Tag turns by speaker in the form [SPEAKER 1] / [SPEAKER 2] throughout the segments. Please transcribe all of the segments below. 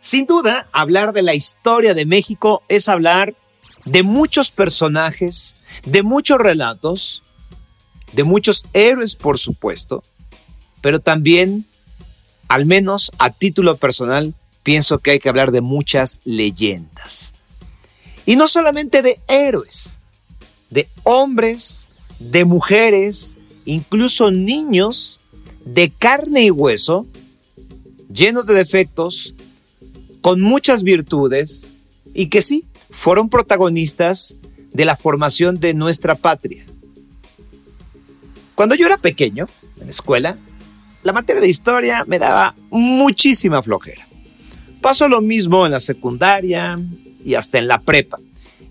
[SPEAKER 1] Sin duda, hablar de la historia de México es hablar de muchos personajes, de muchos relatos, de muchos héroes, por supuesto, pero también, al menos a título personal, pienso que hay que hablar de muchas leyendas. Y no solamente de héroes, de hombres, de mujeres, incluso niños de carne y hueso, llenos de defectos, con muchas virtudes y que sí, fueron protagonistas de la formación de nuestra patria. Cuando yo era pequeño, en la escuela, la materia de historia me daba muchísima flojera. Pasó lo mismo en la secundaria y hasta en la prepa.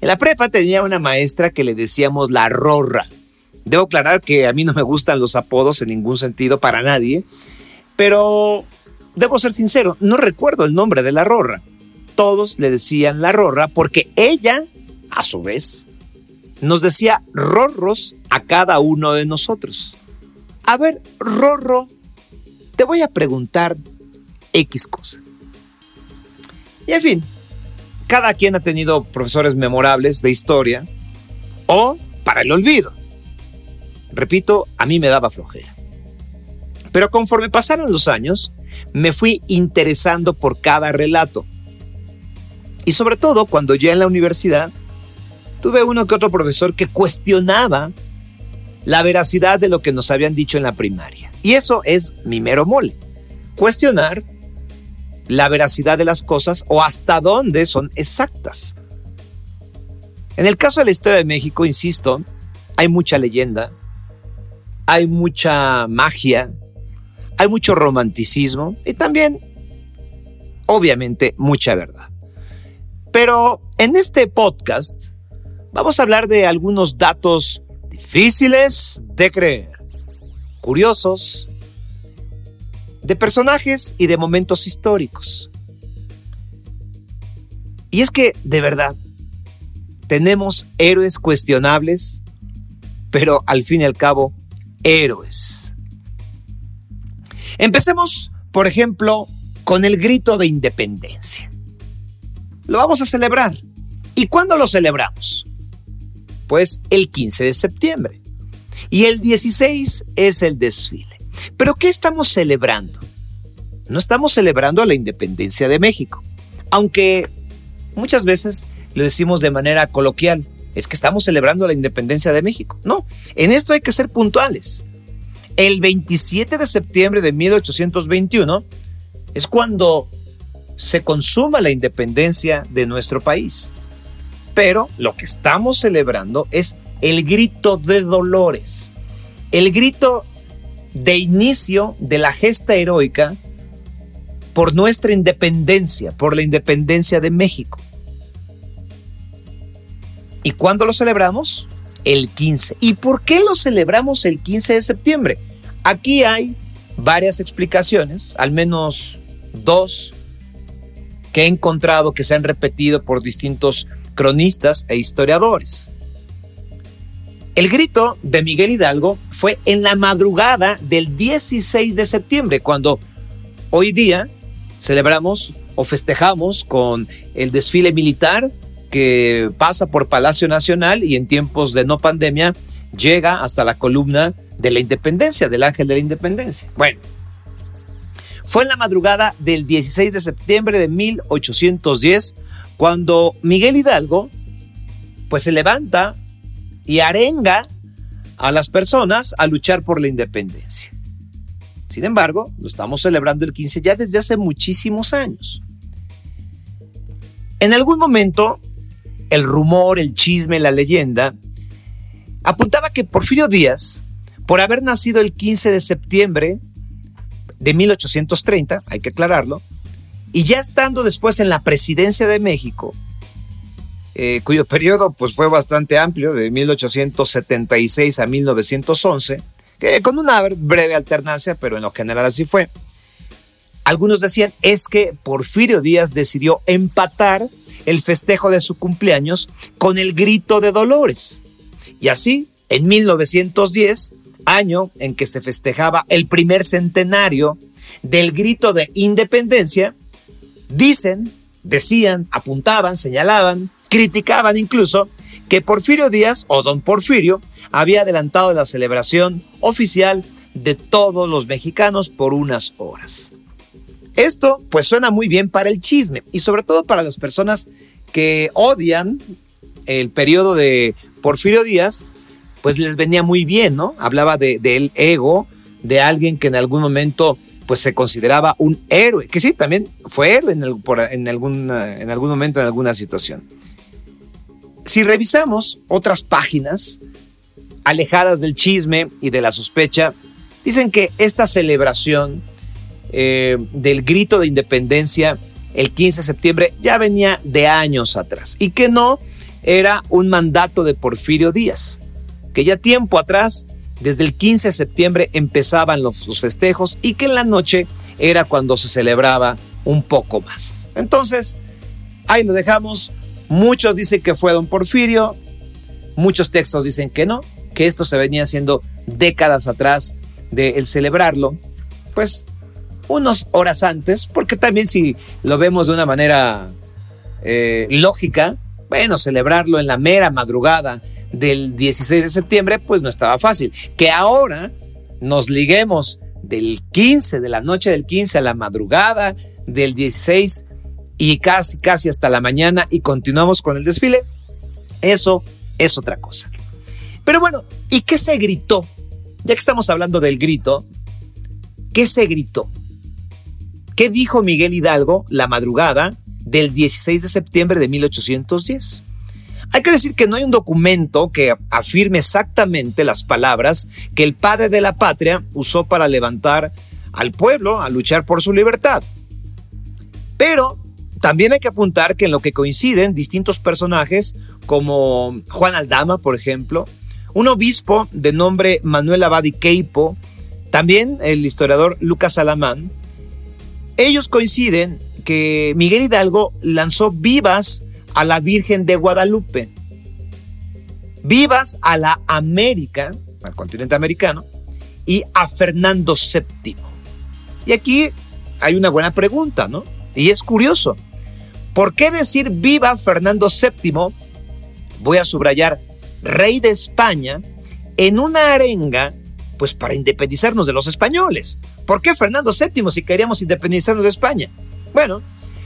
[SPEAKER 1] En la prepa tenía una maestra que le decíamos la rorra. Debo aclarar que a mí no me gustan los apodos en ningún sentido para nadie, pero debo ser sincero, no recuerdo el nombre de la rorra. Todos le decían la rorra porque ella, a su vez, nos decía rorros a cada uno de nosotros. A ver, rorro, te voy a preguntar X cosa. Y en fin, cada quien ha tenido profesores memorables de historia o para el olvido. Repito, a mí me daba flojera. Pero conforme pasaron los años, me fui interesando por cada relato. Y sobre todo cuando ya en la universidad tuve uno que otro profesor que cuestionaba la veracidad de lo que nos habían dicho en la primaria. Y eso es mi mero mole. Cuestionar la veracidad de las cosas o hasta dónde son exactas. En el caso de la historia de México, insisto, hay mucha leyenda, hay mucha magia, hay mucho romanticismo y también, obviamente, mucha verdad. Pero en este podcast vamos a hablar de algunos datos difíciles de creer, curiosos, de personajes y de momentos históricos. Y es que, de verdad, tenemos héroes cuestionables, pero al fin y al cabo, héroes. Empecemos, por ejemplo, con el grito de independencia. Lo vamos a celebrar. ¿Y cuándo lo celebramos? Pues el 15 de septiembre. Y el 16 es el desfile. Pero ¿qué estamos celebrando? No estamos celebrando la independencia de México, aunque muchas veces lo decimos de manera coloquial, es que estamos celebrando la independencia de México. No, en esto hay que ser puntuales. El 27 de septiembre de 1821 es cuando se consuma la independencia de nuestro país. Pero lo que estamos celebrando es el grito de Dolores, el grito de inicio de la gesta heroica por nuestra independencia, por la independencia de México. ¿Y cuándo lo celebramos? El 15. ¿Y por qué lo celebramos el 15 de septiembre? Aquí hay varias explicaciones, al menos dos que he encontrado que se han repetido por distintos cronistas e historiadores. El grito de Miguel Hidalgo fue en la madrugada del 16 de septiembre, cuando hoy día celebramos o festejamos con el desfile militar que pasa por Palacio Nacional y en tiempos de no pandemia llega hasta la columna de la independencia, del ángel de la independencia. Bueno, fue en la madrugada del 16 de septiembre de 1810 cuando Miguel Hidalgo pues se levanta y arenga a las personas a luchar por la independencia. Sin embargo, lo estamos celebrando el 15 ya desde hace muchísimos años. En algún momento, el rumor, el chisme, la leyenda apuntaba que Porfirio Díaz por haber nacido el 15 de septiembre de 1830, hay que aclararlo, y ya estando después en la presidencia de México, eh, cuyo periodo pues, fue bastante amplio, de 1876 a 1911, que con una breve alternancia, pero en lo general así fue. Algunos decían es que Porfirio Díaz decidió empatar el festejo de su cumpleaños con el grito de Dolores. Y así, en 1910, año en que se festejaba el primer centenario del grito de independencia, Dicen, decían, apuntaban, señalaban, criticaban incluso que Porfirio Díaz o don Porfirio había adelantado la celebración oficial de todos los mexicanos por unas horas. Esto pues suena muy bien para el chisme y sobre todo para las personas que odian el periodo de Porfirio Díaz, pues les venía muy bien, ¿no? Hablaba de, del ego, de alguien que en algún momento pues se consideraba un héroe, que sí, también fue héroe en, en algún momento, en alguna situación. Si revisamos otras páginas alejadas del chisme y de la sospecha, dicen que esta celebración eh, del grito de independencia el 15 de septiembre ya venía de años atrás y que no era un mandato de Porfirio Díaz, que ya tiempo atrás, desde el 15 de septiembre, empezaban los, festejos y que en la noche era cuando se celebraba un poco más. Entonces, ahí lo dejamos. Muchos dicen que fue don Porfirio, muchos textos dicen que no, que esto se venía haciendo décadas atrás de el celebrarlo, pues unas horas antes, porque también si lo vemos de una manera eh, lógica, bueno, celebrarlo en la mera madrugada del 16 de septiembre, pues no estaba fácil. Que ahora nos liguemos del 15, de la noche del 15 a la madrugada del 16 y casi, casi hasta la mañana y continuamos con el desfile, eso es otra cosa. Pero bueno, ¿y qué se gritó? Ya que estamos hablando del grito, ¿qué se gritó? ¿Qué dijo Miguel Hidalgo la madrugada del 16 de septiembre de 1810? Hay que decir que no hay un documento que afirme exactamente las palabras que el padre de la patria usó para levantar al pueblo a luchar por su libertad. Pero también hay que apuntar que en lo que coinciden distintos personajes, como Juan Aldama, por ejemplo, un obispo de nombre Manuel Abadi Queipo, también el historiador Lucas Alamán, ellos coinciden que Miguel Hidalgo lanzó vivas a la Virgen de Guadalupe, vivas a la América, al continente americano, y a Fernando VII. Y aquí hay una buena pregunta, ¿no? Y es curioso. ¿Por qué decir viva Fernando VII? Voy a subrayar rey de España en una arenga, pues para independizarnos de los españoles. ¿Por qué Fernando VII si queríamos independizarnos de España? Bueno,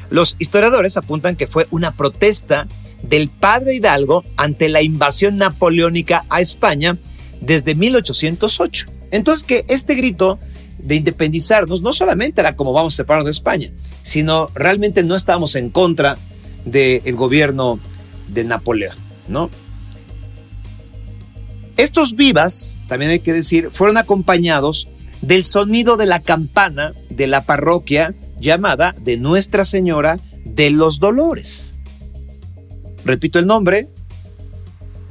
[SPEAKER 1] los historiadores apuntan que fue una protesta del padre Hidalgo ante la invasión napoleónica a España desde 1808. Entonces que este grito de independizarnos no solamente era como vamos a separarnos de España, sino realmente no estábamos en contra del gobierno de Napoleón, ¿no? Estos vivas, también hay que decir, fueron acompañados del sonido de la campana de la parroquia llamada de Nuestra Señora de los Dolores. Repito el nombre,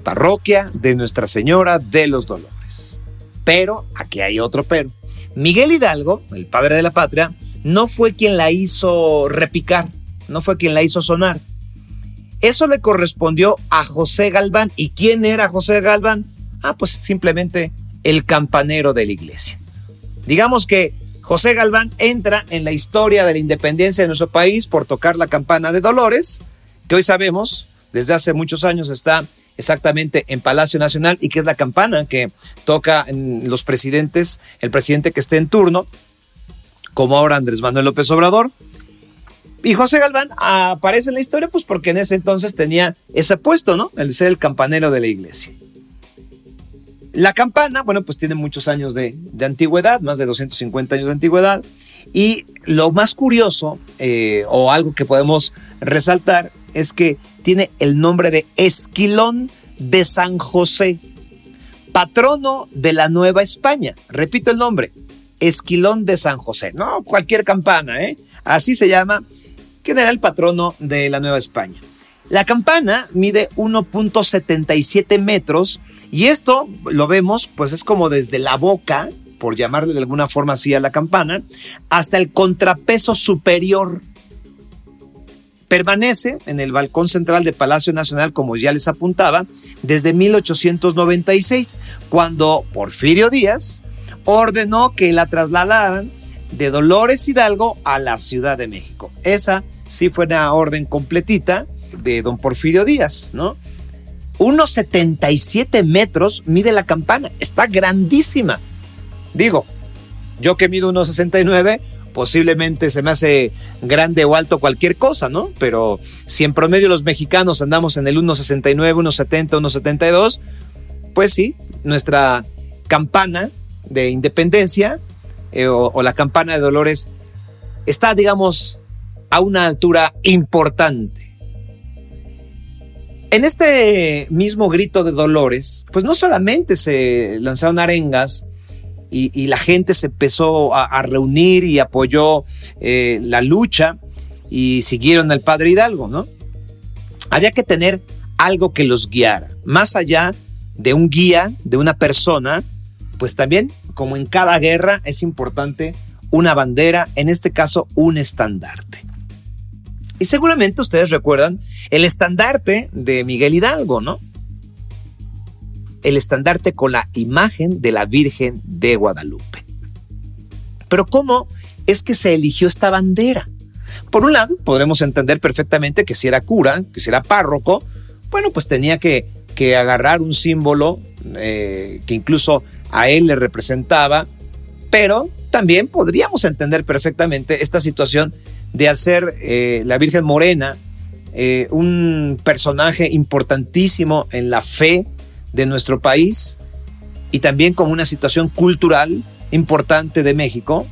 [SPEAKER 1] parroquia de Nuestra Señora de los Dolores. Pero, aquí hay otro pero. Miguel Hidalgo, el padre de la patria, no fue quien la hizo repicar, no fue quien la hizo sonar. Eso le correspondió a José Galván. ¿Y quién era José Galván? Ah, pues simplemente el campanero de la iglesia. Digamos que José Galván entra en la historia de la independencia de nuestro país por tocar la campana de Dolores, que hoy sabemos, desde hace muchos años está exactamente en Palacio Nacional y que es la campana que toca los presidentes, el presidente que esté en turno, como ahora Andrés Manuel López Obrador. Y José Galván aparece en la historia pues porque en ese entonces tenía ese puesto, ¿no? El ser el campanero de la iglesia. La campana, bueno, pues tiene muchos años de, antigüedad, más de 250 años de antigüedad. Y lo más curioso, eh, o algo que podemos resaltar, es que tiene el nombre de Esquilón de San José, patrono de la Nueva España. Repito el nombre, Esquilón de San José. No cualquier campana, ¿eh? Así se llama, que era el patrono de la Nueva España. La campana mide 1.77 metros y esto lo vemos, pues es como desde la boca, por llamarle de alguna forma así a la campana, hasta el contrapeso superior. Permanece en el balcón central de Palacio Nacional, como ya les apuntaba, desde 1896, cuando Porfirio Díaz ordenó que la trasladaran de Dolores Hidalgo a la Ciudad de México. Esa sí fue una orden completita de don Porfirio Díaz, ¿no? Unos 77 metros mide la campana, está grandísima. Digo, yo que mido unos 69, posiblemente se me hace grande o alto cualquier cosa, ¿no? Pero si en promedio los mexicanos andamos en el 1,69, 1,70, 1,72, pues sí, nuestra campana de independencia eh, o, la campana de Dolores está, digamos, a una altura importante. En este mismo grito de Dolores, pues no solamente se lanzaron arengas y, la gente se empezó a, reunir y apoyó eh, la lucha y siguieron al padre Hidalgo, ¿no? Había que tener algo que los guiara, más allá de un guía, de una persona, pues también, como en cada guerra, es importante una bandera, en este caso un estandarte. Y seguramente ustedes recuerdan el estandarte de Miguel Hidalgo, ¿no? El estandarte con la imagen de la Virgen de Guadalupe. Pero ¿cómo es que se eligió esta bandera? Por un lado, podremos entender perfectamente que si era cura, que si era párroco, bueno, pues tenía que, agarrar un símbolo eh, que incluso a él le representaba, pero también podríamos entender perfectamente esta situación de hacer eh, la Virgen Morena eh, un personaje importantísimo en la fe de nuestro país y también como una situación cultural importante de México,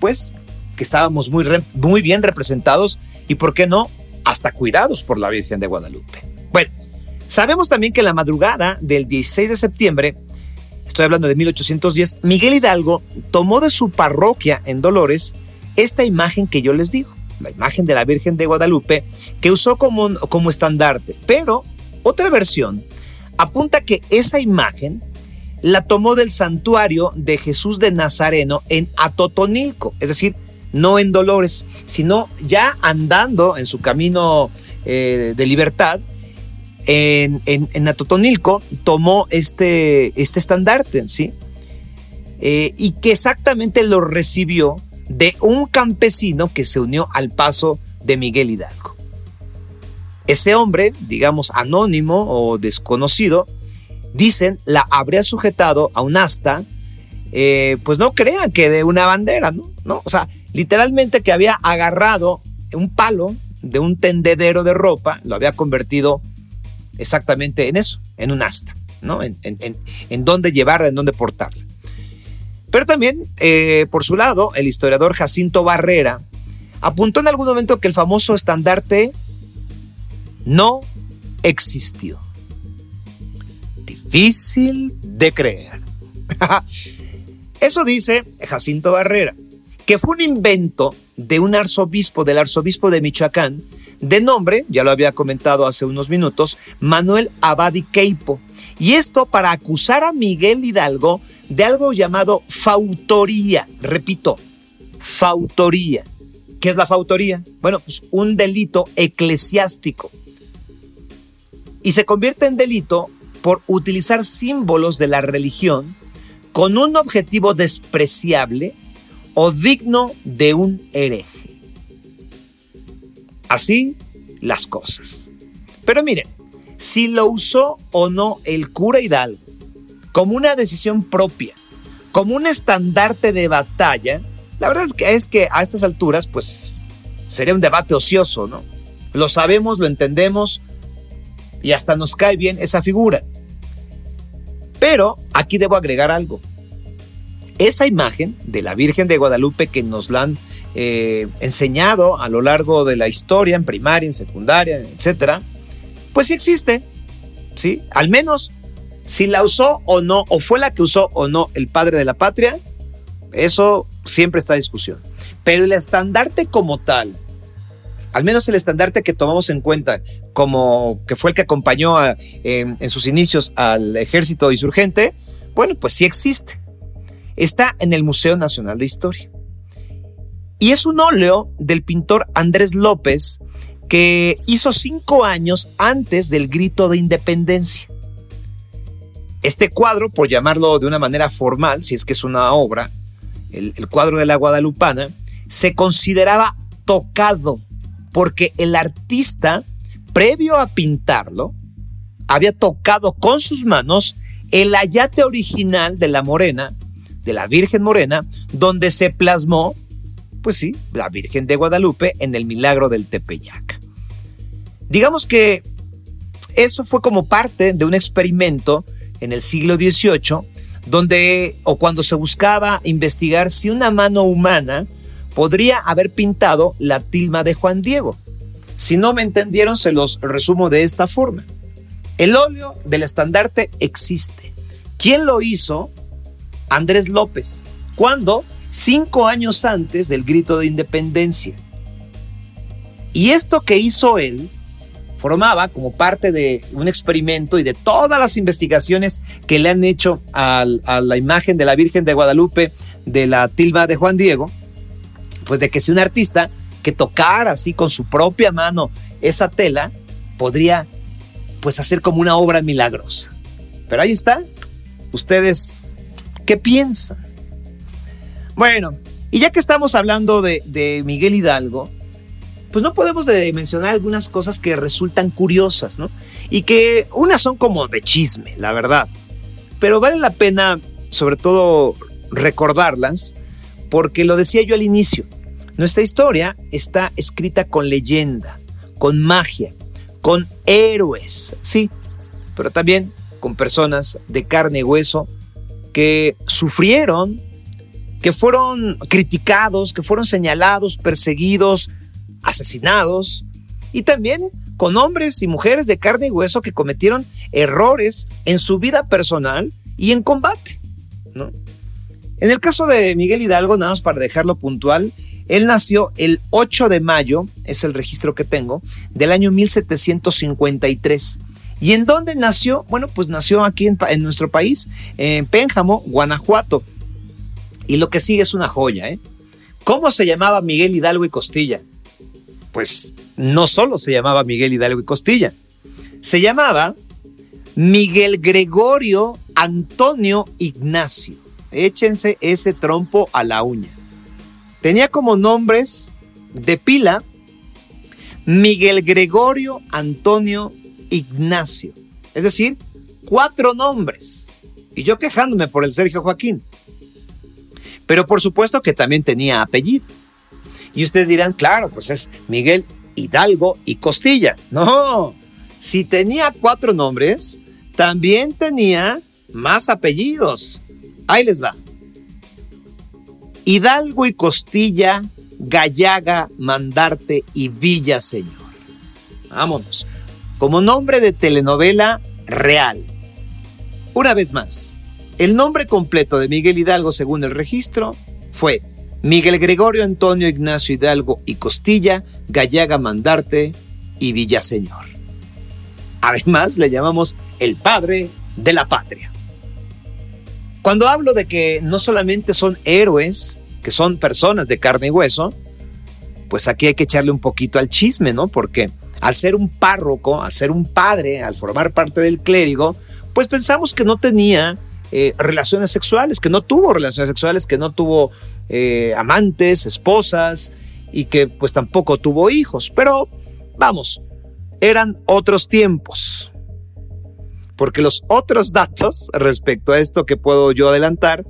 [SPEAKER 1] pues que estábamos muy, muy bien representados y, ¿por qué no?, hasta cuidados por la Virgen de Guadalupe. Bueno, sabemos también que la madrugada del 16 de septiembre estoy hablando de 1810, Miguel Hidalgo tomó de su parroquia en Dolores esta imagen que yo les digo, la imagen de la Virgen de Guadalupe, que usó como, como estandarte. Pero otra versión apunta que esa imagen la tomó del santuario de Jesús de Nazareno en Atotonilco, es decir, no en Dolores, sino ya andando en su camino eh, de libertad, en, en, Atotonilco tomó este, este estandarte, ¿sí? Eh, y que exactamente lo recibió de un campesino que se unió al paso de Miguel Hidalgo. Ese hombre, digamos anónimo o desconocido, dicen la habría sujetado a un asta, eh, pues no crean que de una bandera, ¿no? O sea, literalmente que había agarrado un palo de un tendedero de ropa, lo había convertido exactamente en eso, en un asta, ¿no? En, en, dónde llevarla, en dónde portarla. Pero también, eh, por su lado, el historiador Jacinto Barrera apuntó en algún momento que el famoso estandarte no existió. Difícil de creer. Eso dice Jacinto Barrera, que fue un invento de un arzobispo, del arzobispo de Michoacán, de nombre, ya lo había comentado hace unos minutos, Manuel Abadi Queipo. Y esto para acusar a Miguel Hidalgo de algo llamado fautoría. Repito, fautoría. ¿Qué es la fautoría? Bueno, pues un delito eclesiástico. Y se convierte en delito por utilizar símbolos de la religión con un objetivo despreciable o digno de un hereje. Así las cosas. Pero miren, si lo usó o no el cura Hidalgo como una decisión propia, como un estandarte de batalla, la verdad es que a estas alturas, pues sería un debate ocioso, ¿no? Lo sabemos, lo entendemos y hasta nos cae bien esa figura. Pero aquí debo agregar algo. Esa imagen de la Virgen de Guadalupe que nos la han eh, enseñado a lo largo de la historia, en primaria, en secundaria, etcétera, pues sí existe, ¿sí? Al menos si la usó o no, o fue la que usó o no el padre de la patria, eso siempre está en discusión. Pero el estandarte como tal, al menos el estandarte que tomamos en cuenta como que fue el que acompañó en sus inicios al ejército insurgente, bueno, pues sí existe. Está en el Museo Nacional de Historia. Y es un óleo del pintor Andrés López que hizo cinco años antes del grito de independencia. Este cuadro, por llamarlo de una manera formal, si es que es una obra, el, cuadro de la Guadalupana, se consideraba tocado porque el artista, previo a pintarlo, había tocado con sus manos el ayate original de la morena, de la Virgen Morena, donde se plasmó, pues sí, la Virgen de Guadalupe en el milagro del Tepeyac. Digamos que eso fue como parte de un experimento en el siglo XVIII, donde o cuando se buscaba investigar si una mano humana podría haber pintado la tilma de Juan Diego. Si no me entendieron, se los resumo de esta forma. El óleo del estandarte existe. ¿Quién lo hizo? Andrés López. ¿Cuándo? Cinco años antes del grito de independencia. Y esto que hizo él formaba como parte de un experimento y de todas las investigaciones que le han hecho a, la imagen de la Virgen de Guadalupe de la tilma de Juan Diego, pues de que si un artista que tocara así con su propia mano esa tela podría pues hacer como una obra milagrosa. Pero ahí está. ¿Ustedes qué piensan? Bueno, y ya que estamos hablando de Miguel Hidalgo, pues no podemos de mencionar algunas cosas que resultan curiosas, ¿no? Y que unas son como de chisme, la verdad. Pero vale la pena, sobre todo, recordarlas, porque lo decía yo al inicio. Nuestra historia está escrita con leyenda, con magia, con héroes, sí, pero también con personas de carne y hueso que sufrieron, que fueron criticados, que fueron señalados, perseguidos, asesinados, y también con hombres y mujeres de carne y hueso que cometieron errores en su vida personal y en combate. ¿no? En el caso de Miguel Hidalgo, nada más para dejarlo puntual, él nació el 8 de mayo, es el registro que tengo, del año 1753. ¿Y en dónde nació? Bueno, pues nació aquí en, nuestro país, en Pénjamo, Guanajuato. Y lo que sigue es una joya, ¿eh? ¿Cómo se llamaba Miguel Hidalgo y Costilla? Pues no solo se llamaba Miguel Hidalgo y Costilla, se llamaba Miguel Gregorio Antonio Ignacio. Échense ese trompo a la uña. Tenía como nombres de pila Miguel Gregorio Antonio Ignacio. Es decir, cuatro nombres. Y yo quejándome por el Sergio Joaquín. Pero por supuesto que también tenía apellido. Y ustedes dirán, claro, pues es Miguel Hidalgo y Costilla. No, si tenía cuatro nombres, también tenía más apellidos. Ahí les va. Hidalgo y Costilla, Gallaga, Mandarte y Villaseñor. Vámonos. Como nombre de telenovela real. Una vez más, el nombre completo de Miguel Hidalgo según el registro fue Miguel Gregorio Antonio Ignacio Hidalgo y Costilla, Gallaga Mandarte y Villaseñor. Además, le llamamos el padre de la patria. Cuando hablo de que no solamente son héroes, que son personas de carne y hueso, pues aquí hay que echarle un poquito al chisme, ¿no? Porque al ser un párroco, al ser un padre, al formar parte del clérigo, pues pensamos que no tenía eh, relaciones sexuales, que no tuvo relaciones sexuales, que no tuvo eh, amantes, esposas y que pues tampoco tuvo hijos. Pero vamos, eran otros tiempos porque los otros datos respecto a esto que puedo yo adelantar,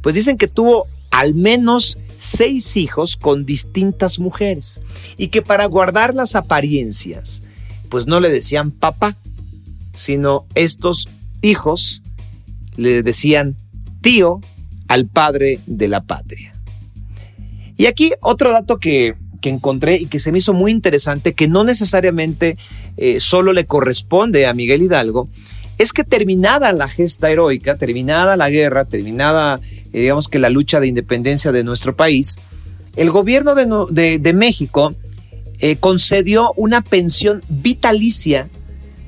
[SPEAKER 1] pues dicen que tuvo al menos seis hijos con distintas mujeres y que para guardar las apariencias, pues no le decían papá, sino estos hijos le decían tío al padre de la patria. Y aquí otro dato que, encontré y que se me hizo muy interesante, que no necesariamente eh, solo le corresponde a Miguel Hidalgo, es que terminada la gesta heroica, terminada la guerra, terminada, eh, digamos que la lucha de independencia de nuestro país, el gobierno de, México eh, concedió una pensión vitalicia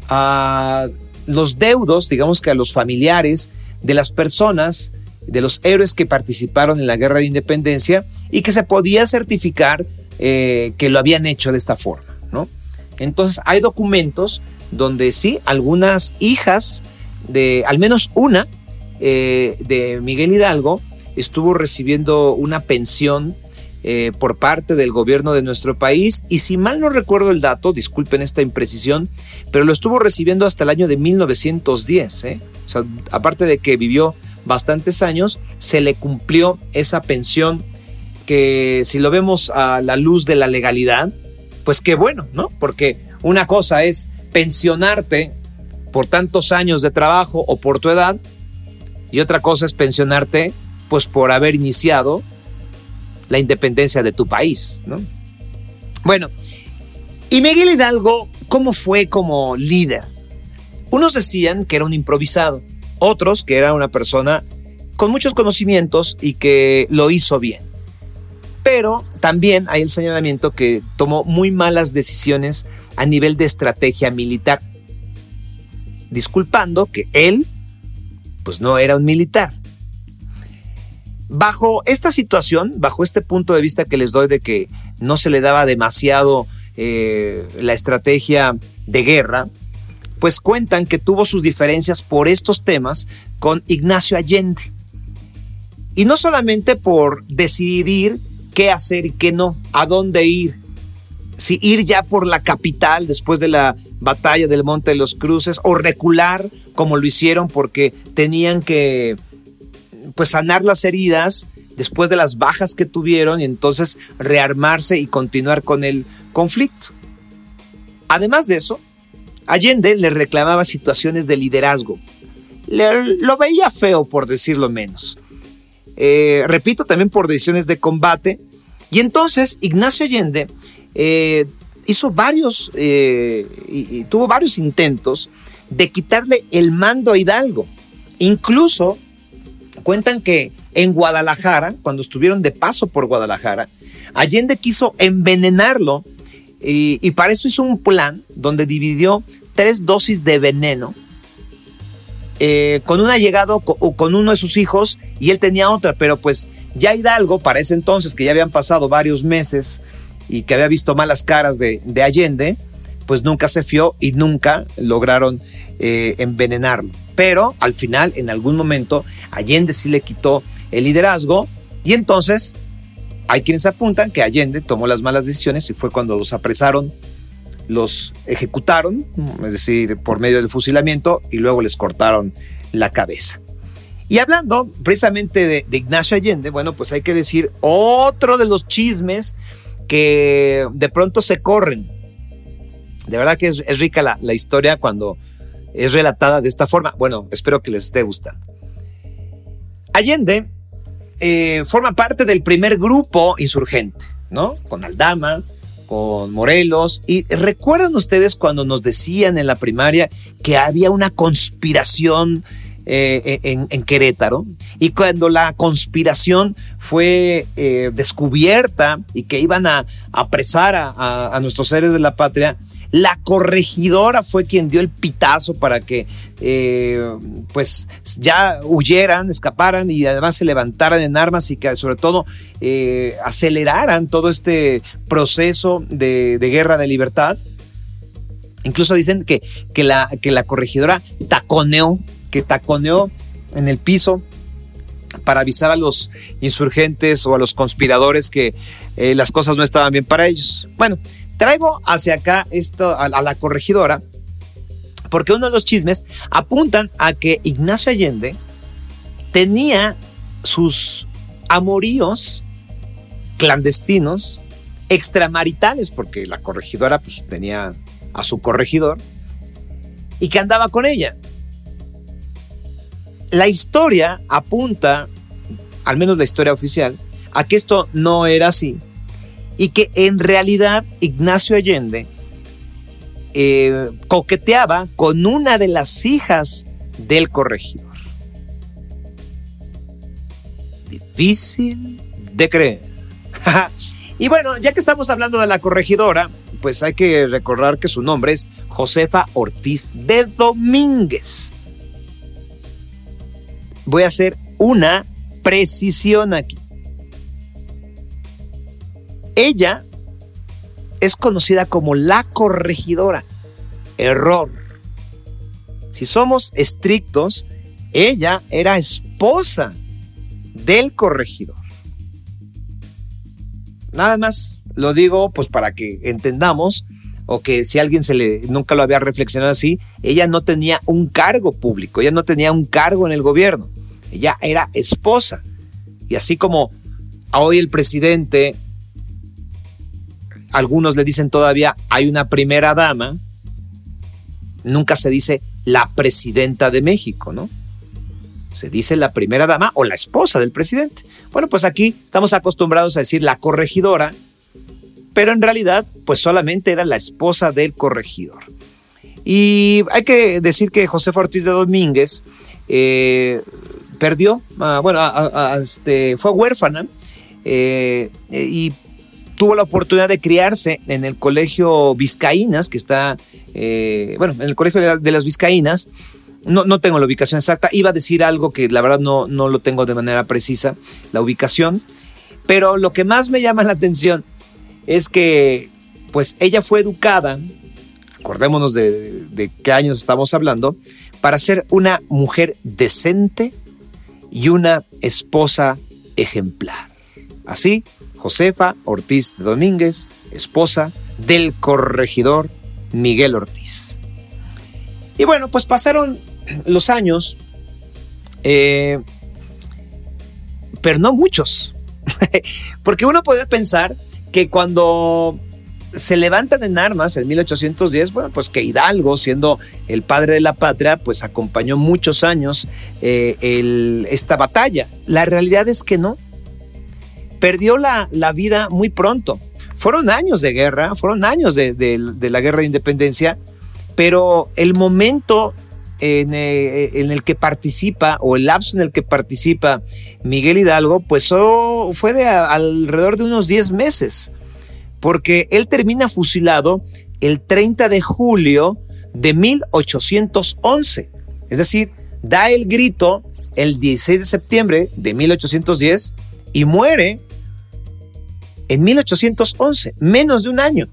[SPEAKER 1] a los deudos, digamos que a los familiares de las personas, de los héroes que participaron en la guerra de independencia y que se podía certificar eh, que lo habían hecho de esta forma, ¿no? Entonces hay documentos donde sí, algunas hijas de, al menos una, eh, de Miguel Hidalgo, estuvo recibiendo una pensión eh, por parte del gobierno de nuestro país y si mal no recuerdo el dato, disculpen esta imprecisión, pero lo estuvo recibiendo hasta el año de 1910. ¿eh? O sea, aparte de que vivió bastantes años, se le cumplió esa pensión que si lo vemos a la luz de la legalidad, pues qué bueno, ¿no? Porque una cosa es pensionarte por tantos años de trabajo o por tu edad y otra cosa es pensionarte pues por haber iniciado la independencia de tu país, ¿no? Bueno, y Miguel Hidalgo, ¿cómo fue como líder? Unos decían que era un improvisado, otros que era una persona con muchos conocimientos y que lo hizo bien. Pero también hay el señalamiento que tomó muy malas decisiones a nivel de estrategia militar, disculpando que él pues no era un militar. Bajo esta situación, bajo este punto de vista que les doy de que no se le daba demasiado eh, la estrategia de guerra, pues cuentan que tuvo sus diferencias por estos temas con Ignacio Allende. Y no solamente por decidir qué hacer y qué no, a dónde ir. Si ir ya por la capital después de la batalla del Monte de los Cruces o recular como lo hicieron porque tenían que pues sanar las heridas después de las bajas que tuvieron y entonces rearmarse y continuar con el conflicto. Además de eso, Allende le reclamaba situaciones de liderazgo. lo veía feo, por decirlo menos. Eh, repito, también por decisiones de combate. Y entonces Ignacio Allende eh, hizo varios, eh, y, tuvo varios intentos de quitarle el mando a Hidalgo. Incluso cuentan que en Guadalajara, cuando estuvieron de paso por Guadalajara, Allende quiso envenenarlo y, para eso hizo un plan donde dividió tres dosis de veneno eh, con un allegado o con uno de sus hijos y él tenía otra, pero pues ya Hidalgo, para ese entonces que ya habían pasado varios meses y que había visto malas caras de, Allende, pues nunca se fió y nunca lograron eh, envenenarlo. Pero al final, en algún momento, Allende sí le quitó el liderazgo y entonces hay quienes apuntan que Allende tomó las malas decisiones y fue cuando los apresaron, los ejecutaron, es decir, por medio del fusilamiento y luego les cortaron la cabeza. Y hablando precisamente de, Ignacio Allende, bueno, pues hay que decir otro de los chismes que de pronto se corren. De verdad que es, rica la, la historia cuando es relatada de esta forma. Bueno, espero que les esté gustando. Allende eh, forma parte del primer grupo insurgente, ¿no? Con Aldama, con Morelos. Y recuerdan ustedes cuando nos decían en la primaria que había una conspiración eh, en, Querétaro y cuando la conspiración fue eh, descubierta y que iban a apresar a, a nuestros héroes de la patria, la corregidora fue quien dio el pitazo para que eh, pues ya huyeran, escaparan y además se levantaran en armas y que sobre todo eh, aceleraran todo este proceso de, guerra de libertad. Incluso dicen que, que, la, corregidora taconeó, que taconeó en el piso para avisar a los insurgentes o a los conspiradores que eh, las cosas no estaban bien para ellos. Bueno, Traigo hacia acá esto a, la corregidora porque uno de los chismes apuntan a que Ignacio Allende tenía sus amoríos clandestinos, extramaritales, porque la corregidora pues, tenía a su corregidor y que andaba con ella. La historia apunta, al menos la historia oficial, a que esto no era así y que en realidad Ignacio Allende eh, coqueteaba con una de las hijas del corregidor. Difícil de creer. y bueno, ya que estamos hablando de la corregidora, pues hay que recordar que su nombre es Josefa Ortiz de Domínguez. Voy a hacer una precisión aquí. Ella es conocida como la corregidora. Error. Si somos estrictos, ella era esposa del corregidor. Nada más lo digo pues para que entendamos o que si alguien se le nunca lo había reflexionado así, ella no tenía un cargo público, ella no tenía un cargo en el gobierno. Ella era esposa. Y así como hoy el presidente algunos le dicen todavía hay una primera dama, nunca se dice la presidenta de México, ¿no? Se dice la primera dama o la esposa del presidente. Bueno, pues aquí estamos acostumbrados a decir la corregidora, pero en realidad pues solamente era la esposa del corregidor. Y hay que decir que José Ortiz de Domínguez eh, perdió, ah, bueno, este, fue huérfana eh, y tuvo la oportunidad de criarse en el colegio Vizcaínas, que está, eh, bueno, en el colegio de, las Vizcaínas, no, no, tengo la ubicación exacta. Iba a decir algo que la verdad no, no lo tengo de manera precisa, la ubicación. Pero lo que más me llama la atención es que, pues, ella fue educada, acordémonos de, de qué años estamos hablando, para ser una mujer decente y una esposa ejemplar. Así, Josefa Ortiz de Domínguez, esposa del corregidor Miguel Ortiz. Y bueno, pues pasaron los años, eh, pero no muchos, porque uno podría pensar que cuando se levantan en armas en 1810, bueno, pues que Hidalgo, siendo el padre de la patria, pues acompañó muchos años eh, esta batalla. La realidad es que no. Perdió la, la, vida muy pronto. Fueron años de guerra, fueron años de, de la guerra de independencia, pero el momento eh, en, el que participa o el lapso en el que participa Miguel Hidalgo, pues fue de alrededor de unos 10 meses, porque él termina fusilado el 30 de julio de 1811, es decir, da el grito el 16 de septiembre de 1810 y muere en 1811, menos de un año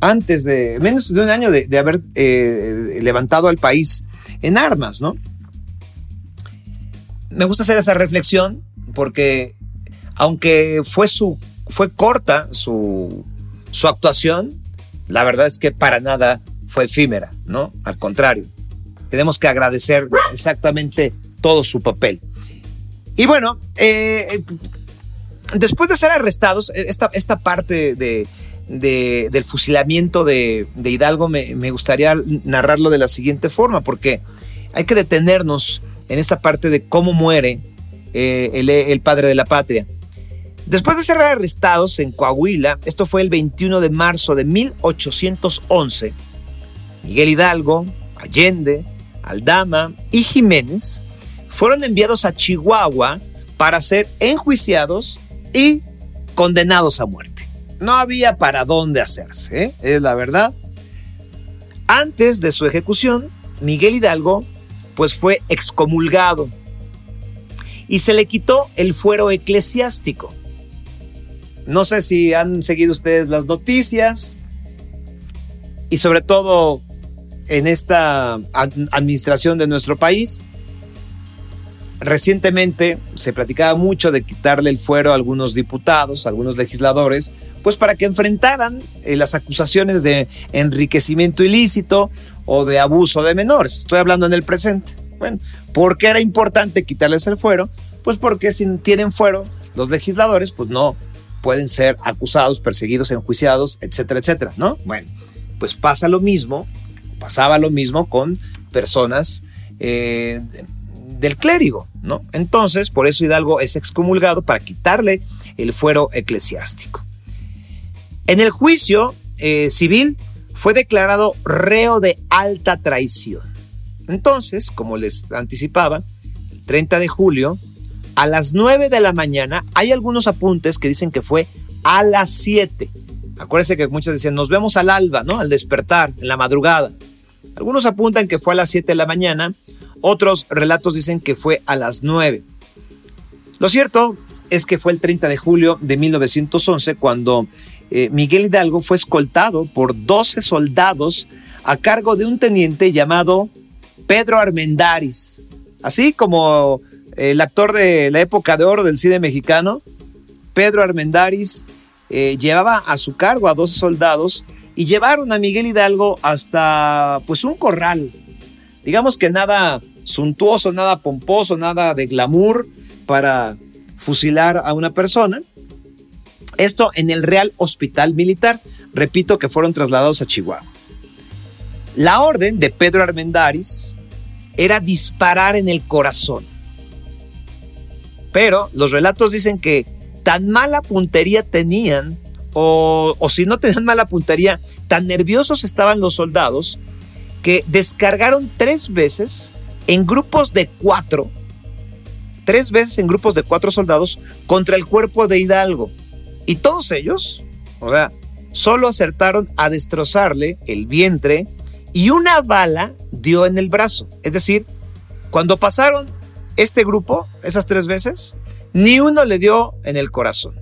[SPEAKER 1] antes de, menos de un año de, haber eh, levantado al país en armas, ¿no? Me gusta hacer esa reflexión porque aunque fue, su, fue corta su, su actuación, la verdad es que para nada fue efímera, ¿no? Al contrario, tenemos que agradecer exactamente todo su papel. Y bueno, eh, después de ser arrestados, esta, esta parte de, del fusilamiento de, Hidalgo me, gustaría narrarlo de la siguiente forma, porque hay que detenernos en esta parte de cómo muere eh, el, padre de la patria. Después de ser arrestados en Coahuila, esto fue el 21 de marzo de 1811, Miguel Hidalgo, Allende, Aldama y Jiménez fueron enviados a Chihuahua para ser enjuiciados y condenados a muerte no había para dónde hacerse, ¿eh? es la verdad. Antes de su ejecución, Miguel Hidalgo pues fue excomulgado y se le quitó el fuero eclesiástico. No sé si han seguido ustedes las noticias y sobre todo en esta administración de nuestro país. Recientemente se platicaba mucho de quitarle el fuero a algunos diputados, a algunos legisladores, pues para que enfrentaran eh, las acusaciones de enriquecimiento ilícito o de abuso de menores. Estoy hablando en el presente. Bueno, ¿por qué era importante quitarles el fuero? Pues porque si tienen fuero, los legisladores pues no pueden ser acusados, perseguidos, enjuiciados, etcétera, etcétera, ¿no? Bueno, pues pasa lo mismo, pasaba lo mismo con personas eh, del clérigo, ¿no? Entonces, por eso Hidalgo es excomulgado para quitarle el fuero eclesiástico. En el juicio eh, civil fue declarado reo de alta traición. Entonces, como les anticipaba, el 30 de julio, a las 9 de la mañana, hay algunos apuntes que dicen que fue a las 7. Acuérdense que muchos decían, nos vemos al alba, ¿no? Al despertar, en la madrugada. Algunos apuntan que fue a las 7 de la mañana, otros relatos dicen que fue a las 9. Lo cierto es que fue el 30 de julio de 1911 cuando eh, Miguel Hidalgo fue escoltado por 12 soldados a cargo de un teniente llamado Pedro Armendáriz. Así como el actor de la época de oro del cine mexicano, Pedro Armendáriz eh, llevaba a su cargo a 12 soldados y llevaron a Miguel Hidalgo hasta pues un corral. Digamos que nada suntuoso, nada pomposo, nada de glamour para fusilar a una persona. Esto en el Real Hospital Militar. Repito que fueron trasladados a Chihuahua. La orden de Pedro Armendáriz era disparar en el corazón. Pero los relatos dicen que tan mala puntería tenían, o, si no tenían mala puntería, tan nerviosos estaban los soldados, que descargaron tres veces en grupos de cuatro, tres veces en grupos de cuatro soldados contra el cuerpo de Hidalgo. Y todos ellos, o sea, solo acertaron a destrozarle el vientre y una bala dio en el brazo. Es decir, cuando pasaron este grupo, esas tres veces, ni uno le dio en el corazón.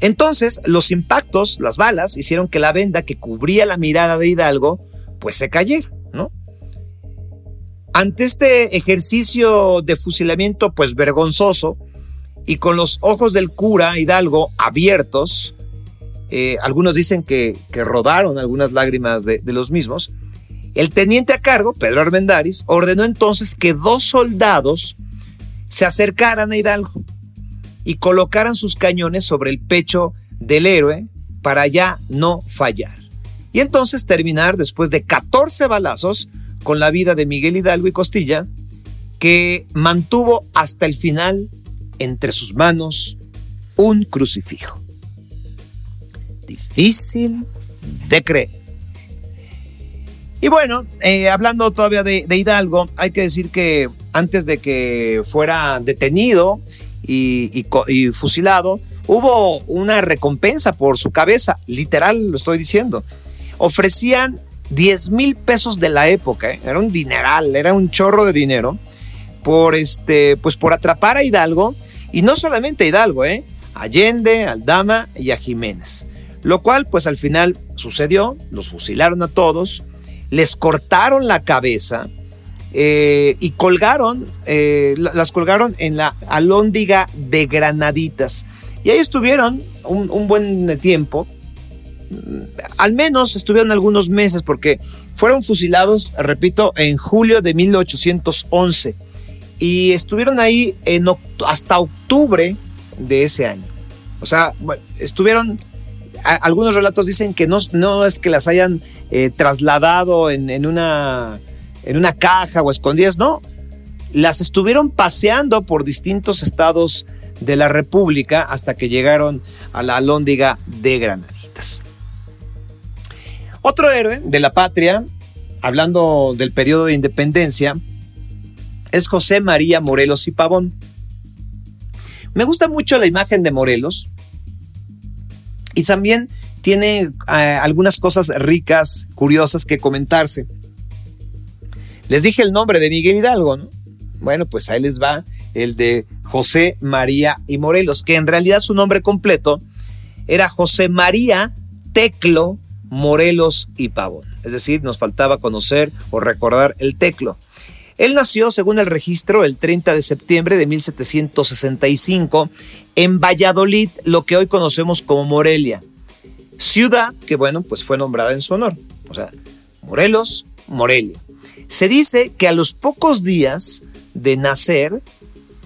[SPEAKER 1] Entonces, los impactos, las balas, hicieron que la venda que cubría la mirada de Hidalgo, pues se cayera, ¿no? Ante este ejercicio de fusilamiento, pues vergonzoso, y con los ojos del cura Hidalgo abiertos, eh, algunos dicen que, rodaron algunas lágrimas de, de los mismos, el teniente a cargo, Pedro Armendáriz, ordenó entonces que dos soldados se acercaran a Hidalgo y colocaran sus cañones sobre el pecho del héroe para ya no fallar. Y entonces terminar después de 14 balazos con la vida de Miguel Hidalgo y Costilla, que mantuvo hasta el final entre sus manos un crucifijo. Difícil de creer. Y bueno, eh, hablando todavía de, Hidalgo, hay que decir que antes de que fuera detenido y, fusilado, hubo una recompensa por su cabeza, literal lo estoy diciendo. Ofrecían 10 mil pesos de la época, ¿eh? era un dineral, era un chorro de dinero, por, este, pues por atrapar a Hidalgo, y no solamente a Hidalgo, ¿eh? Allende, Aldama y a Jiménez. Lo cual pues al final sucedió, los fusilaron a todos, les cortaron la cabeza eh, y colgaron, eh, las colgaron en la alóndiga de Granaditas. Y ahí estuvieron un, buen tiempo, al menos estuvieron algunos meses porque fueron fusilados, repito, en julio de 1811 y estuvieron ahí hasta octubre de ese año. O sea, estuvieron algunos relatos dicen que no, es que las hayan eh, trasladado en, una, caja o escondidas, no. Las estuvieron paseando por distintos estados de la República hasta que llegaron a la alóndiga de Granaditas. Otro héroe de la patria, hablando del periodo de independencia, es José María Morelos y Pavón. Me gusta mucho la imagen de Morelos y también tiene eh, algunas cosas ricas, curiosas que comentarse. Les dije el nombre de Miguel Hidalgo, ¿no? Bueno, pues ahí les va el de José María y Morelos, que en realidad su nombre completo era José María Teclo Morelos y Pavón. Es decir, nos faltaba conocer o recordar el Teclo. Él nació, según el registro, el 30 de septiembre de 1765 en Valladolid, lo que hoy conocemos como Morelia. Ciudad que, bueno, pues fue nombrada en su honor. O sea, Morelos, Morelia. Se dice que a los pocos días de nacer,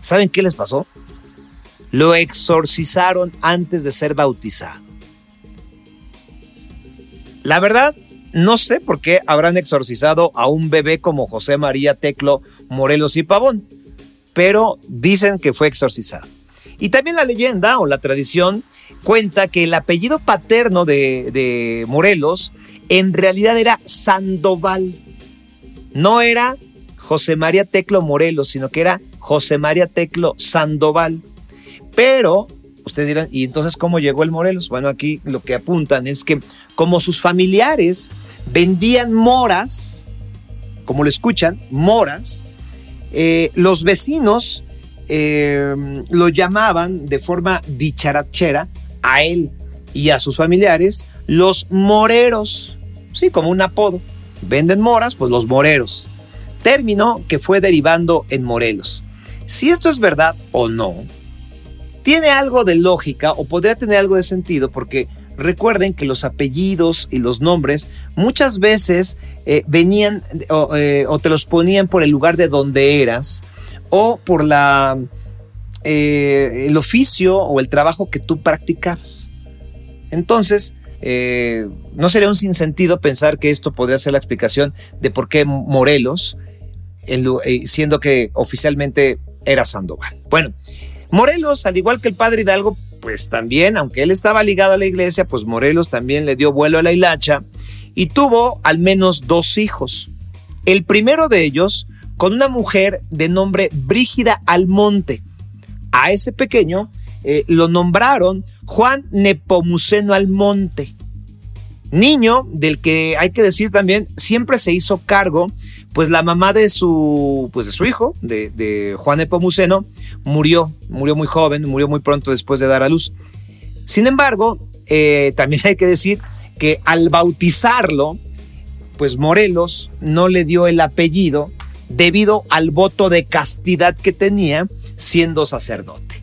[SPEAKER 1] ¿saben qué les pasó? Lo exorcizaron antes de ser bautizado. La verdad, no sé por qué habrán exorcizado a un bebé como José María Teclo Morelos y Pavón, pero dicen que fue exorcizado. Y también la leyenda o la tradición cuenta que el apellido paterno de, Morelos en realidad era Sandoval. No era José María Teclo Morelos, sino que era José María Teclo Sandoval. Pero, ustedes dirán, ¿y entonces cómo llegó el Morelos? Bueno, aquí lo que apuntan es que como sus familiares vendían moras, como lo escuchan, moras, eh, los vecinos Em, lo llamaban de forma dicharachera a él y a sus familiares los moreros, sí, como un apodo. Venden moras, pues los moreros. Término que fue derivando en Morelos. Si esto es verdad o no, tiene algo de lógica o podría tener algo de sentido porque recuerden que los apellidos y los nombres muchas veces eh, venían eh, o, te los ponían por el lugar de donde eras o por la, eh, el oficio o el trabajo que tú practicabas. Entonces, no sería un sinsentido pensar que esto podría ser la explicación de por qué Morelos, siendo que oficialmente era Sandoval. Bueno, Morelos, al igual que el padre Hidalgo, pues también, aunque él estaba ligado a la iglesia, pues Morelos también le dio vuelo a la hilacha y tuvo al menos dos hijos. El primero de ellos con una mujer de nombre Brígida Almonte. A ese pequeño eh, lo nombraron Juan Nepomuceno Almonte, niño del que hay que decir también siempre se hizo cargo pues la mamá de su, pues de su hijo, de, Juan Nepomuceno, murió, murió muy joven, murió muy pronto después de dar a luz. Sin embargo, eh, también hay que decir que al bautizarlo, pues Morelos no le dio el apellido debido al voto de castidad que tenía siendo sacerdote.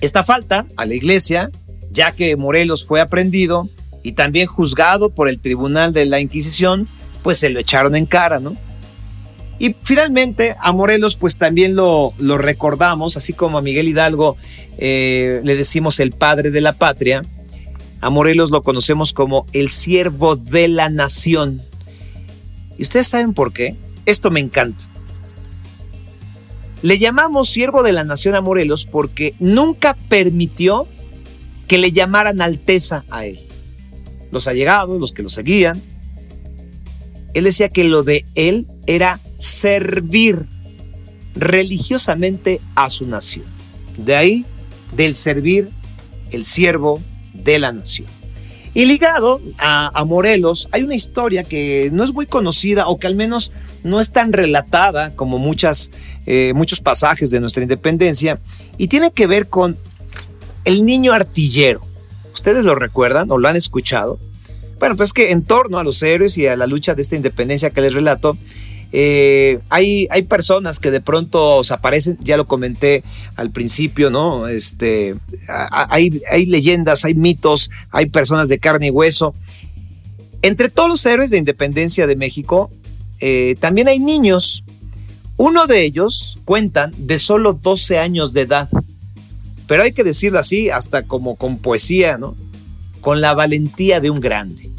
[SPEAKER 1] Esta falta a la iglesia, ya que Morelos fue aprendido y también juzgado por el Tribunal de la Inquisición, pues se lo echaron en cara, ¿no? Y finalmente a Morelos pues también lo, recordamos, así como a Miguel Hidalgo eh, le decimos el padre de la patria, a Morelos lo conocemos como el siervo de la nación. ¿Y ustedes saben por qué? Esto me encanta. Le llamamos siervo de la nación a Morelos porque nunca permitió que le llamaran alteza a él. Los allegados, los que lo seguían, él decía que lo de él era servir religiosamente a su nación. De ahí, del servir, el siervo de la nación. Y ligado a, Morelos, hay una historia que no es muy conocida o que al menos no es tan relatada como muchas, eh, muchos pasajes de nuestra independencia y tiene que ver con el niño artillero. ¿Ustedes lo recuerdan o lo han escuchado? Bueno, pues que en torno a los héroes y a la lucha de esta independencia que les relato, eh, hay, hay personas que de pronto se aparecen, ya lo comenté al principio, ¿no? Este, hay, hay leyendas, hay mitos, hay personas de carne y hueso. Entre todos los héroes de independencia de México, eh, también hay niños. Uno de ellos, cuentan, de solo 12 años de edad. Pero hay que decirlo así, hasta como con poesía, ¿no? Con la valentía de un grande.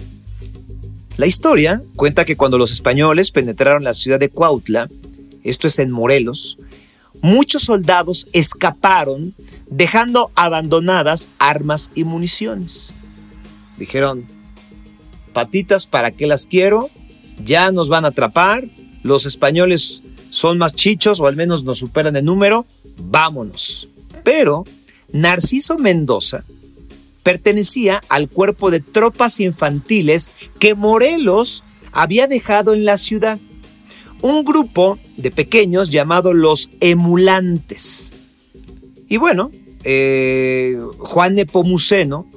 [SPEAKER 1] La historia cuenta que cuando los españoles penetraron la ciudad de Cuautla, esto es en Morelos, muchos soldados escaparon dejando abandonadas armas y municiones. Dijeron, patitas, ¿para qué las quiero? Ya nos van a atrapar, los españoles son más chichos o al menos nos superan en número, vámonos. Pero Narciso Mendoza, pertenecía al cuerpo de tropas infantiles que Morelos había dejado en la ciudad. Un grupo de pequeños llamado los emulantes. Y bueno, eh, Juan Nepomuceno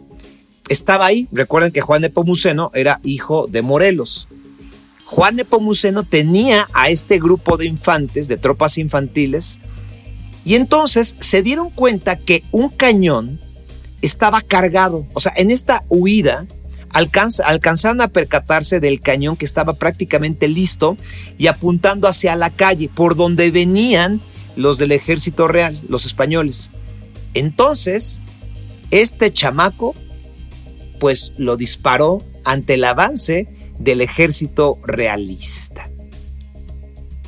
[SPEAKER 1] estaba ahí. Recuerden que Juan Nepomuceno era hijo de Morelos. Juan Nepomuceno tenía a este grupo de infantes, de tropas infantiles, y entonces se dieron cuenta que un cañón estaba cargado. O sea, en esta huida alcanzaron a percatarse del cañón que estaba prácticamente listo y apuntando hacia la calle, por donde venían los del ejército real, los españoles. Entonces, este chamaco, pues lo disparó ante el avance del ejército realista.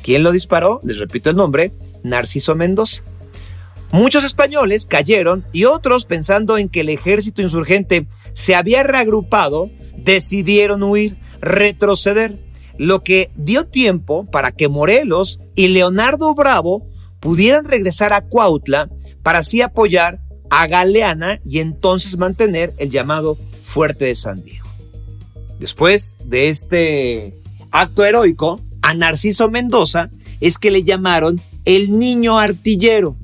[SPEAKER 1] ¿Quién lo disparó? Les repito el nombre, Narciso Mendoza. Muchos españoles cayeron y otros, pensando en que el ejército insurgente se había reagrupado, decidieron huir, retroceder, lo que dio tiempo para que Morelos y Leonardo Bravo pudieran regresar a Cuautla para así apoyar a Galeana y entonces mantener el llamado Fuerte de San Diego. Después de este acto heroico, a Narciso Mendoza es que le llamaron el niño artillero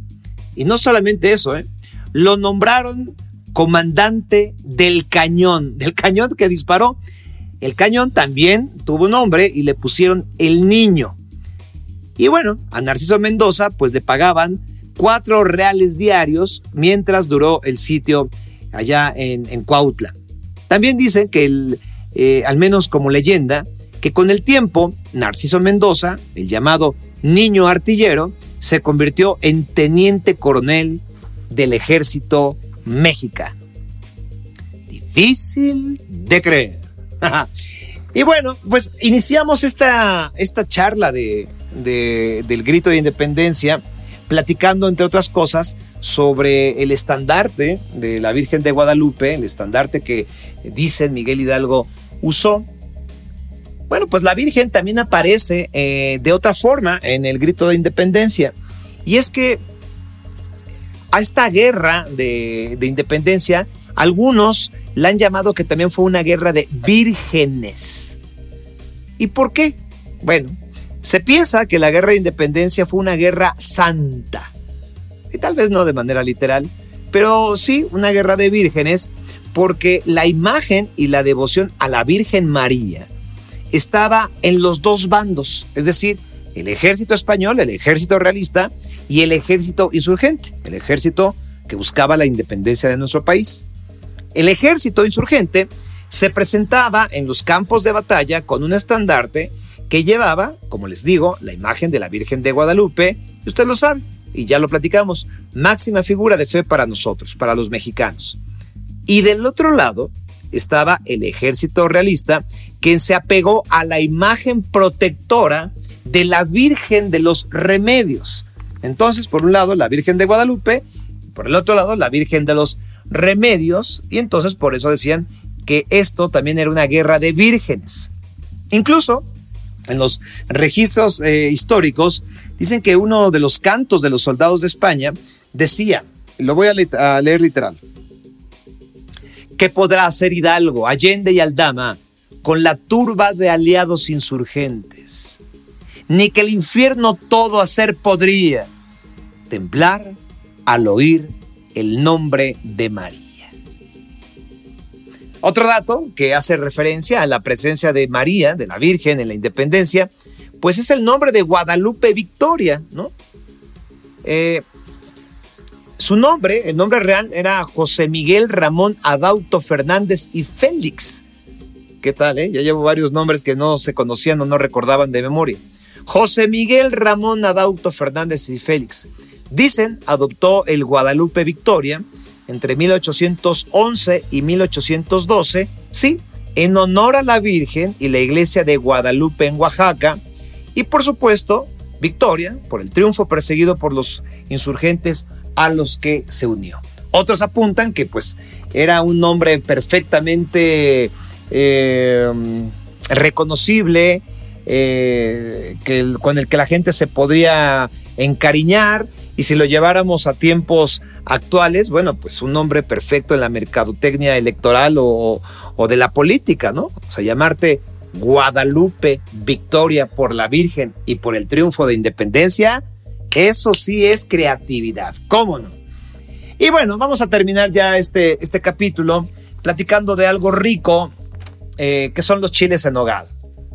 [SPEAKER 1] y no solamente eso, ¿eh? lo nombraron comandante del cañón, del cañón que disparó. El cañón también tuvo nombre y le pusieron el niño. Y bueno, a Narciso Mendoza pues le pagaban cuatro reales diarios mientras duró el sitio allá en, Cuautla. También dicen que, eh, al menos como leyenda, que con el tiempo Narciso Mendoza, el llamado niño artillero, se convirtió en teniente coronel del ejército mexicano. Difícil de creer. y bueno, pues iniciamos esta, esta charla de, del grito de independencia platicando, entre otras cosas, sobre el estandarte de la Virgen de Guadalupe, el estandarte que dicen Miguel Hidalgo usó. Bueno, pues la Virgen también aparece eh, de otra forma en el grito de independencia. Y es que a esta guerra de, de independencia, algunos la han llamado que también fue una guerra de vírgenes. ¿Y por qué? Bueno, se piensa que la guerra de independencia fue una guerra santa. Y tal vez no de manera literal, pero sí una guerra de vírgenes porque la imagen y la devoción a la Virgen María estaba en los dos bandos, es decir, el ejército español, el ejército realista y el ejército insurgente, el ejército que buscaba la independencia de nuestro país. El ejército insurgente se presentaba en los campos de batalla con un estandarte que llevaba, como les digo, la imagen de la Virgen de Guadalupe, y usted lo sabe, y ya lo platicamos, máxima figura de fe para nosotros, para los mexicanos. Y del otro lado estaba el ejército realista, quien se apegó a la imagen protectora de la Virgen de los Remedios. Entonces, por un lado, la Virgen de Guadalupe, por el otro lado, la Virgen de los Remedios, y entonces por eso decían que esto también era una guerra de vírgenes. Incluso en los registros eh, históricos dicen que uno de los cantos de los soldados de España decía, lo voy a, leer literal, ¿qué podrá hacer Hidalgo, Allende y Aldama con la turba de aliados insurgentes? Ni que el infierno todo hacer podría, temblar al oír el nombre de María. Otro dato que hace referencia a la presencia de María, de la Virgen en la independencia, pues es el nombre de Guadalupe Victoria, ¿no? Eh, su nombre, el nombre real era José Miguel Ramón Adauto Fernández y Félix. ¿Qué tal, eh? Ya llevo varios nombres que no se conocían o no recordaban de memoria. José Miguel Ramón Adauto Fernández y Félix. Dicen, adoptó el Guadalupe Victoria entre 1811 y 1812, sí, en honor a la Virgen y la iglesia de Guadalupe en Oaxaca, y por supuesto, Victoria, por el triunfo perseguido por los insurgentes a los que se unió. Otros apuntan que pues era un nombre perfectamente eh, reconocible, eh, que, con el que la gente se podría encariñar y si lo lleváramos a tiempos actuales, bueno, pues un nombre perfecto en la mercadotecnia electoral o, de la política, ¿no? O sea, llamarte Guadalupe Victoria por la Virgen y por el triunfo de independencia, eso sí es creatividad, ¿cómo no? Y bueno, vamos a terminar ya este, este capítulo platicando de algo rico eh, que son los chiles en nogada.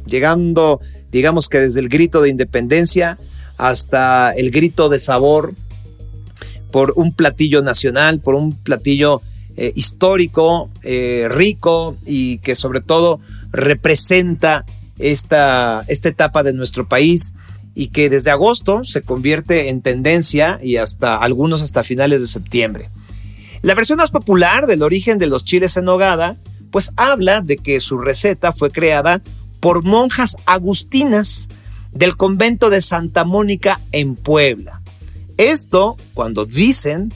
[SPEAKER 1] Llegando, digamos que desde el grito de independencia hasta el grito de sabor por un platillo nacional, por un platillo eh, histórico, eh, rico y que sobre todo representa esta, esta etapa de nuestro país y que desde agosto se convierte en tendencia y hasta algunos hasta finales de septiembre. La versión más popular del origen de los chiles en nogada, pues habla de que su receta fue creada por monjas agustinas del convento de Santa Mónica en Puebla. Esto cuando dicen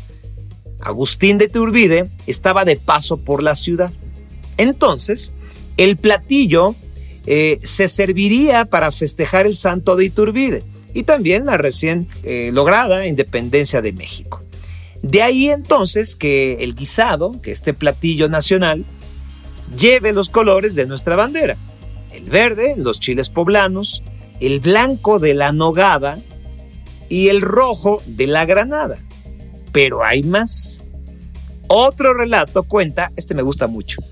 [SPEAKER 1] Agustín de Turbide estaba de paso por la ciudad. Entonces, el platillo eh, se serviría para festejar el santo de Iturbide y también la recién eh, lograda independencia de México. De ahí entonces que el guisado, que este platillo nacional, lleve los colores de nuestra bandera. El verde, los chiles poblanos, el blanco de la nogada y el rojo de la granada. Pero hay más. Otro relato cuenta, este me gusta mucho,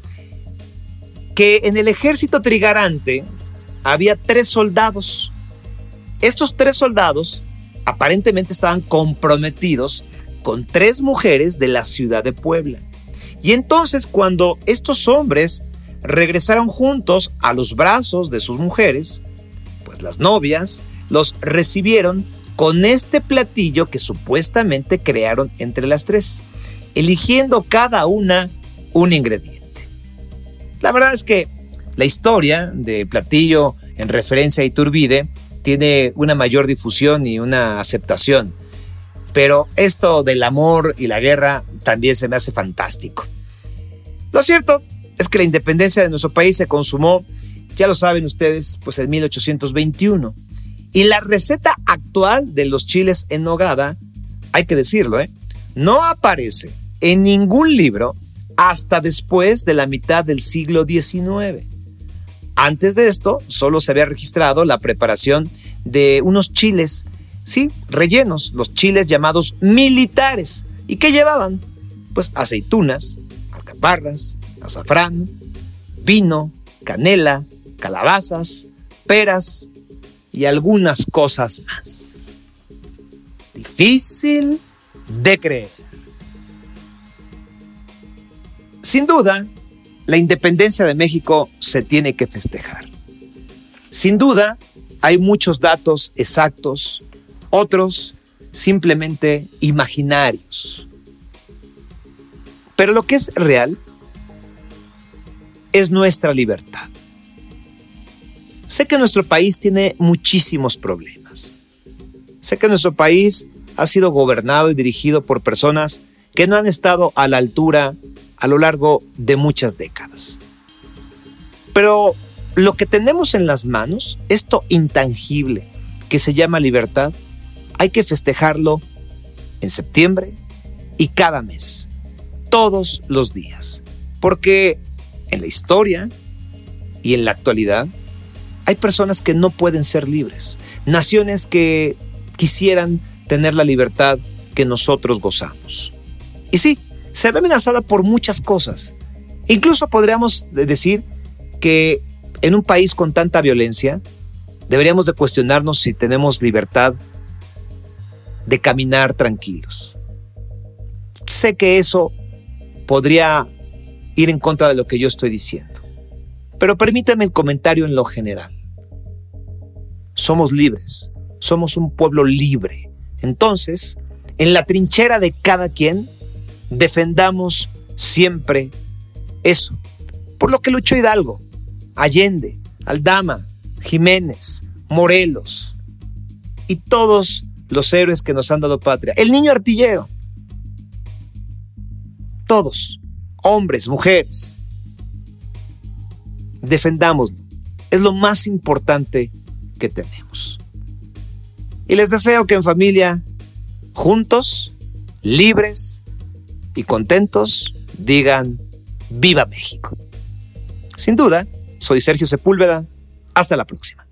[SPEAKER 1] que en el ejército trigarante había tres soldados. Estos tres soldados aparentemente estaban comprometidos con tres mujeres de la ciudad de Puebla. Y entonces cuando estos hombres regresaron juntos a los brazos de sus mujeres, pues las novias los recibieron con este platillo que supuestamente crearon entre las tres, eligiendo cada una un ingrediente. La verdad es que la historia de platillo en referencia a Iturbide tiene una mayor difusión y una aceptación, pero esto del amor y la guerra también se me hace fantástico. Lo cierto es que la independencia de nuestro país se consumó, ya lo saben ustedes, pues en 1821. Y la receta actual de los chiles en nogada, hay que decirlo, ¿eh? no aparece en ningún libro hasta después de la mitad del siglo XIX. Antes de esto, solo se había registrado la preparación de unos chiles, sí, rellenos, los chiles llamados militares. ¿Y qué llevaban? Pues aceitunas, alcaparras, azafrán, vino, canela, calabazas, peras y algunas cosas más. Difícil de creer. Sin duda, la independencia de México se tiene que festejar. Sin duda, hay muchos datos exactos, otros simplemente imaginarios. Pero lo que es real es nuestra libertad. Sé que nuestro país tiene muchísimos problemas. Sé que nuestro país ha sido gobernado y dirigido por personas que no han estado a la altura a lo largo de muchas décadas. Pero lo que tenemos en las manos, esto intangible que se llama libertad, hay que festejarlo en septiembre y cada mes, todos los días, porque en la historia y en la actualidad hay personas que no pueden ser libres, naciones que quisieran tener la libertad que nosotros gozamos. Y sí, se ve amenazada por muchas cosas. Incluso podríamos decir que en un país con tanta violencia, deberíamos de cuestionarnos si tenemos libertad de caminar tranquilos. Sé que eso podría ir en contra de lo que yo estoy diciendo, pero permítame el comentario en lo general. Somos libres, somos un pueblo libre. Entonces, en la trinchera de cada quien, defendamos siempre eso, por lo que luchó Hidalgo, Allende, Aldama, Jiménez, Morelos y todos los héroes que nos han dado patria. El niño artillero. Todos, hombres, mujeres. Defendámoslo. Es lo más importante que tenemos. Y les deseo que en familia, juntos, libres y contentos, digan, viva México. Sin duda, soy Sergio Sepúlveda. Hasta la próxima.